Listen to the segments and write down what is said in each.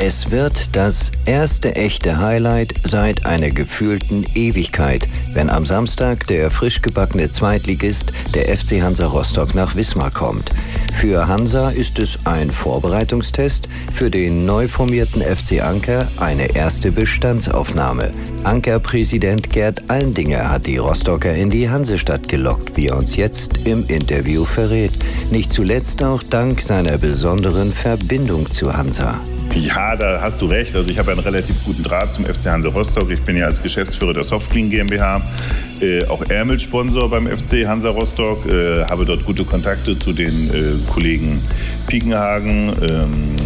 Es wird das erste echte Highlight seit einer gefühlten Ewigkeit, wenn am Samstag der frisch gebackene Zweitligist der FC Hansa Rostock nach Wismar kommt. Für Hansa ist es ein Vorbereitungstest, für den neu formierten FC Anker eine erste Bestandsaufnahme. Anker-Präsident Gerd Allendinger hat die Rostocker in die Hansestadt gelockt, wie er uns jetzt im Interview verrät. Nicht zuletzt auch dank seiner besonderen Verbindung zu Hansa. Ja, da hast du recht. Also ich habe einen relativ guten Draht zum FC Hansa Rostock. Ich bin ja als Geschäftsführer der Softclean GmbH äh, auch Ärmelsponsor beim FC Hansa Rostock, äh, habe dort gute Kontakte zu den äh, Kollegen Piekenhagen. Ähm,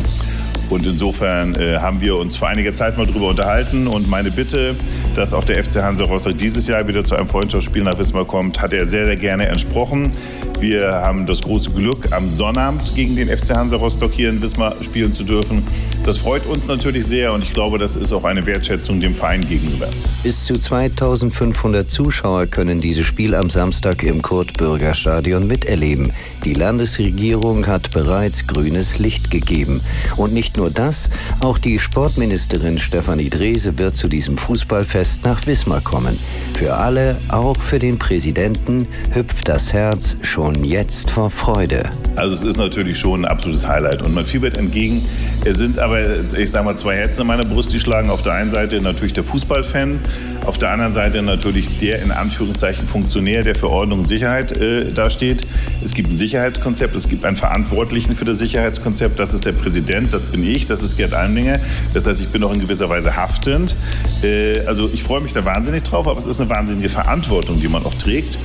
und insofern äh, haben wir uns vor einiger Zeit mal darüber unterhalten. Und meine Bitte, dass auch der FC Hansa Rostock dieses Jahr wieder zu einem Freundschaftsspiel nach Wismar kommt, hat er sehr, sehr gerne entsprochen. Wir haben das große Glück, am Sonnabend gegen den FC Hansa Rostock hier in Wismar spielen zu dürfen. Das freut uns natürlich sehr und ich glaube, das ist auch eine Wertschätzung dem Verein gegenüber. Bis zu 2500 Zuschauer können dieses Spiel am Samstag im Kurt-Bürger-Stadion miterleben. Die Landesregierung hat bereits grünes Licht gegeben. Und nicht nur das, auch die Sportministerin Stefanie Drese wird zu diesem Fußballfest nach Wismar kommen. Für alle, auch für den Präsidenten, hüpft das Herz schon jetzt vor Freude. Also es ist natürlich schon ein absolutes Highlight und man fiebert entgegen. Es sind aber, ich sage mal, zwei Herzen in meiner Brust, die schlagen. Auf der einen Seite natürlich der Fußballfan, auf der anderen Seite natürlich der in Anführungszeichen Funktionär, der für Ordnung und Sicherheit äh, dasteht. Es gibt ein Sicherheitskonzept, es gibt einen Verantwortlichen für das Sicherheitskonzept. Das ist der Präsident, das bin ich, das ist Gerd Almlinger. Das heißt, ich bin auch in gewisser Weise haftend. Äh, also ich freue mich da wahnsinnig drauf, aber es ist eine wahnsinnige Verantwortung, die man auch trägt.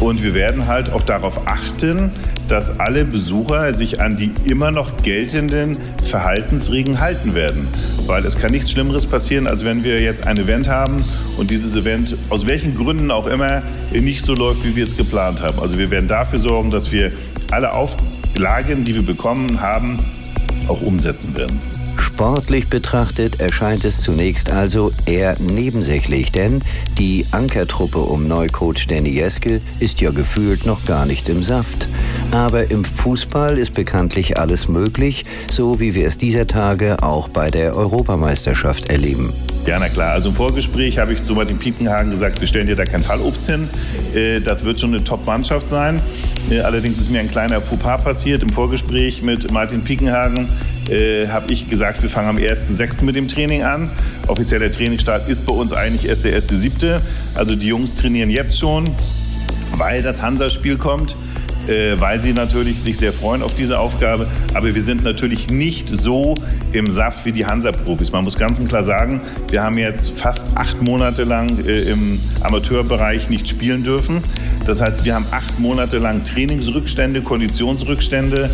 Und wir werden halt auch darauf achten, dass alle Besucher sich an die immer noch geltenden Verhaltensregeln halten werden. Weil es kann nichts Schlimmeres passieren, als wenn wir jetzt ein Event haben und dieses Event aus welchen Gründen auch immer nicht so läuft, wie wir es geplant haben. Also wir werden dafür sorgen, dass wir alle Auflagen, die wir bekommen haben, auch umsetzen werden. Sportlich betrachtet erscheint es zunächst also eher nebensächlich, denn die Ankertruppe um Neucoach Danny Jeske ist ja gefühlt noch gar nicht im Saft. Aber im Fußball ist bekanntlich alles möglich, so wie wir es dieser Tage auch bei der Europameisterschaft erleben. Ja, na klar. Also im Vorgespräch habe ich zu Martin Piekenhagen gesagt, wir stellen dir da kein Fallobst hin. Äh, das wird schon eine Top-Mannschaft sein. Äh, allerdings ist mir ein kleiner Fauxpas passiert. Im Vorgespräch mit Martin Piekenhagen äh, habe ich gesagt, wir fangen am 1.6. mit dem Training an. Offizieller Trainingsstart ist bei uns eigentlich erst der 1.7. Also die Jungs trainieren jetzt schon, weil das Hansa-Spiel kommt äh, weil sie natürlich sich sehr freuen auf diese Aufgabe. Aber wir sind natürlich nicht so im Saft wie die Hansa-Profis. Man muss ganz klar sagen, wir haben jetzt fast acht Monate lang äh, im Amateurbereich nicht spielen dürfen. Das heißt, wir haben acht Monate lang Trainingsrückstände, Konditionsrückstände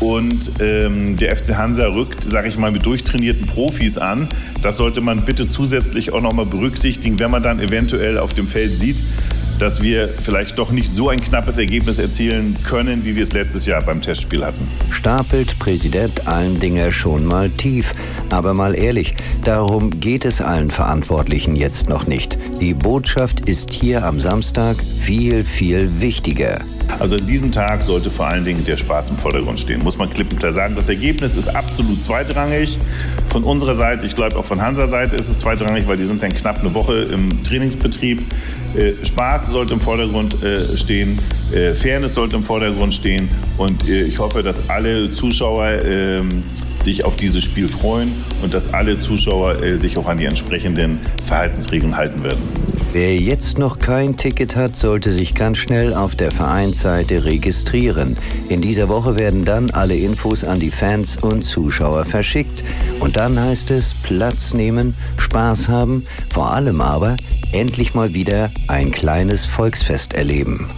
und ähm, der FC Hansa rückt, sage ich mal, mit durchtrainierten Profis an. Das sollte man bitte zusätzlich auch nochmal berücksichtigen, wenn man dann eventuell auf dem Feld sieht, dass wir vielleicht doch nicht so ein knappes Ergebnis erzielen können, wie wir es letztes Jahr beim Testspiel hatten. Stapelt Präsident Allendinger schon mal tief. Aber mal ehrlich, darum geht es allen Verantwortlichen jetzt noch nicht. Die Botschaft ist hier am Samstag viel, viel wichtiger. Also an diesem Tag sollte vor allen Dingen der Spaß im Vordergrund stehen, muss man klipp und klar sagen. Das Ergebnis ist absolut zweitrangig. Von unserer Seite, ich glaube auch von Hansa Seite ist es zweitrangig, weil die sind dann knapp eine Woche im Trainingsbetrieb. Äh, Spaß sollte im Vordergrund äh, stehen, äh, Fairness sollte im Vordergrund stehen und ich hoffe, dass alle Zuschauer ähm, sich auf dieses Spiel freuen und dass alle Zuschauer sich auch an die entsprechenden Verhaltensregeln halten werden. Wer jetzt noch kein Ticket hat, sollte sich ganz schnell auf der Vereinsseite registrieren. In dieser Woche werden dann alle Infos an die Fans und Zuschauer verschickt. Und dann heißt es Platz nehmen, Spaß haben, vor allem aber endlich mal wieder ein kleines Volksfest erleben.